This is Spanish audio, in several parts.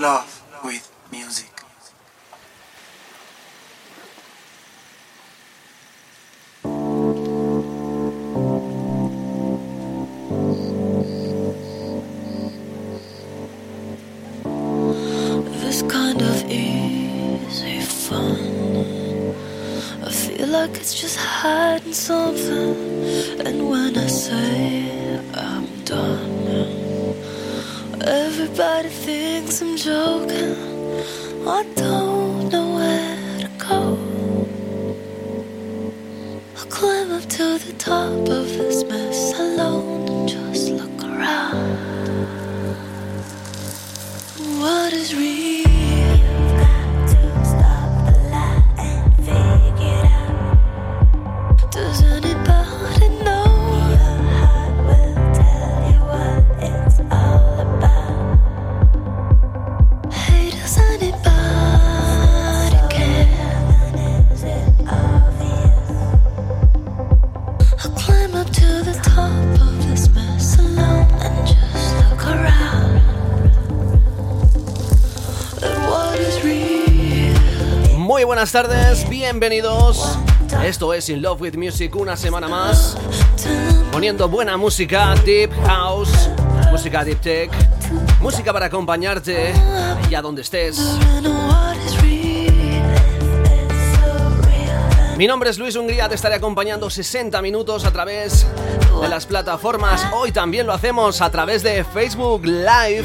love with music. This kind of easy fun. I feel like it's just hiding something. Thinks I'm joking. I don't buenas tardes, bienvenidos. Esto es In Love with Music, una semana más. Poniendo buena música, deep house, música deep tech, música para acompañarte allá donde estés. Mi nombre es Luis Hungría, te estaré acompañando 60 minutos a través de las plataformas. Hoy también lo hacemos a través de Facebook Live.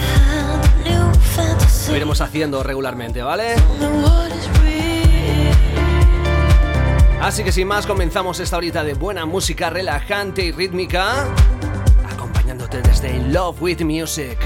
Lo iremos haciendo regularmente, ¿vale? Así que sin más, comenzamos esta horita de buena música relajante y rítmica, acompañándote desde Love with Music.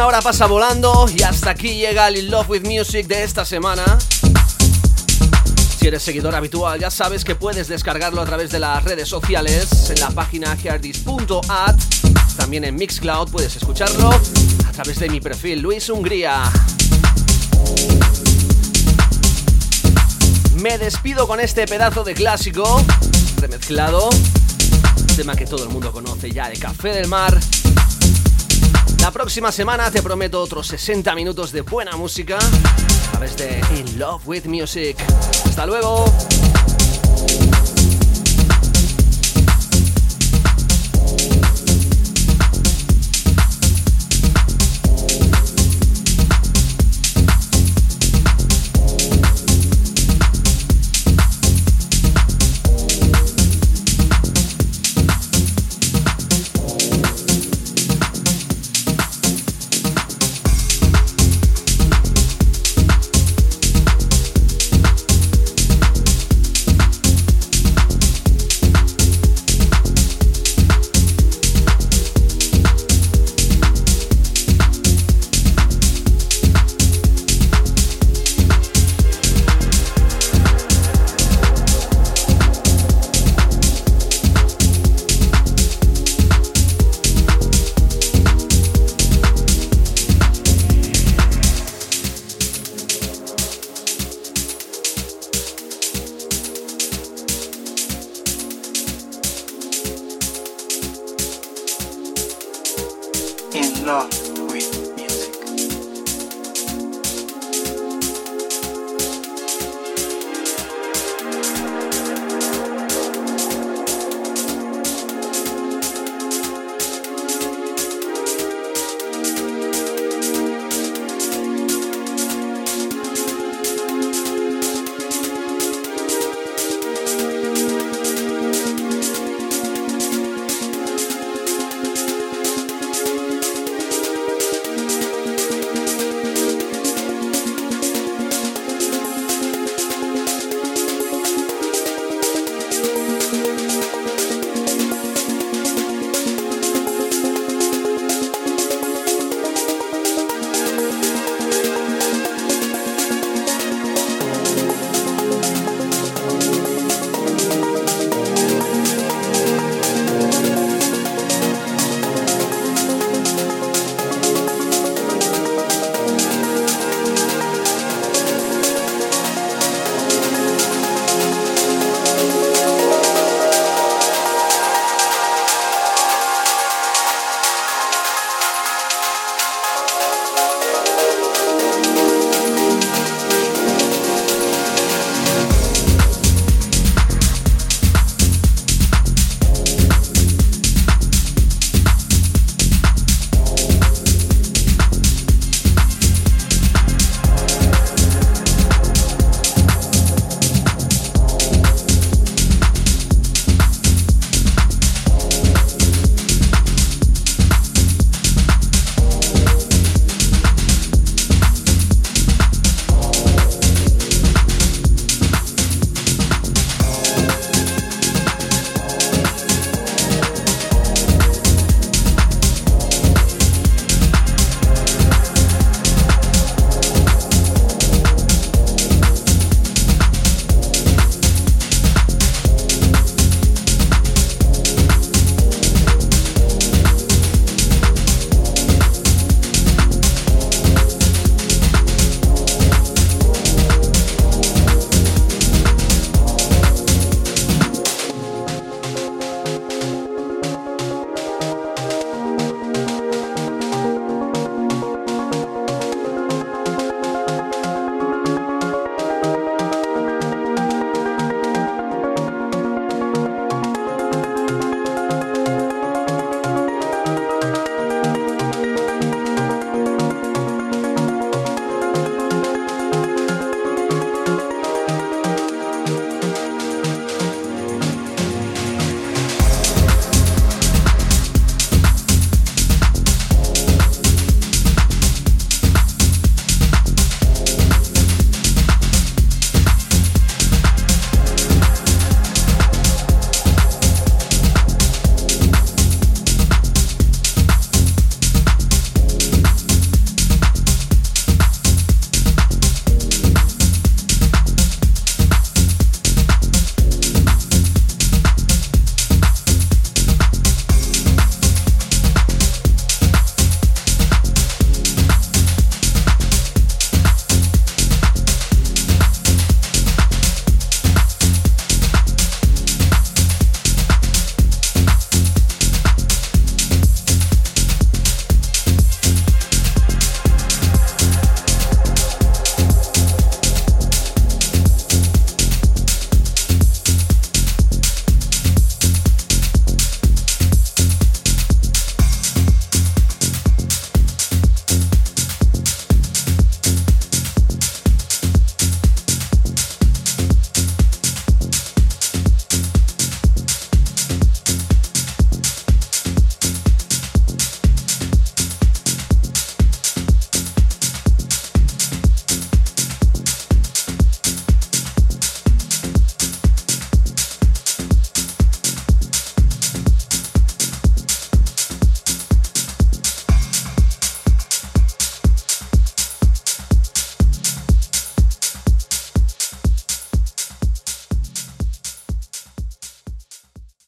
Una hora pasa volando y hasta aquí llega el In Love with Music de esta semana. Si eres seguidor habitual, ya sabes que puedes descargarlo a través de las redes sociales en la página heardis.at. También en Mixcloud puedes escucharlo a través de mi perfil Luis Hungría. Me despido con este pedazo de clásico remezclado, tema que todo el mundo conoce ya, de Café del Mar. La próxima semana te prometo otros 60 minutos de buena música a través de In Love with Music. Hasta luego.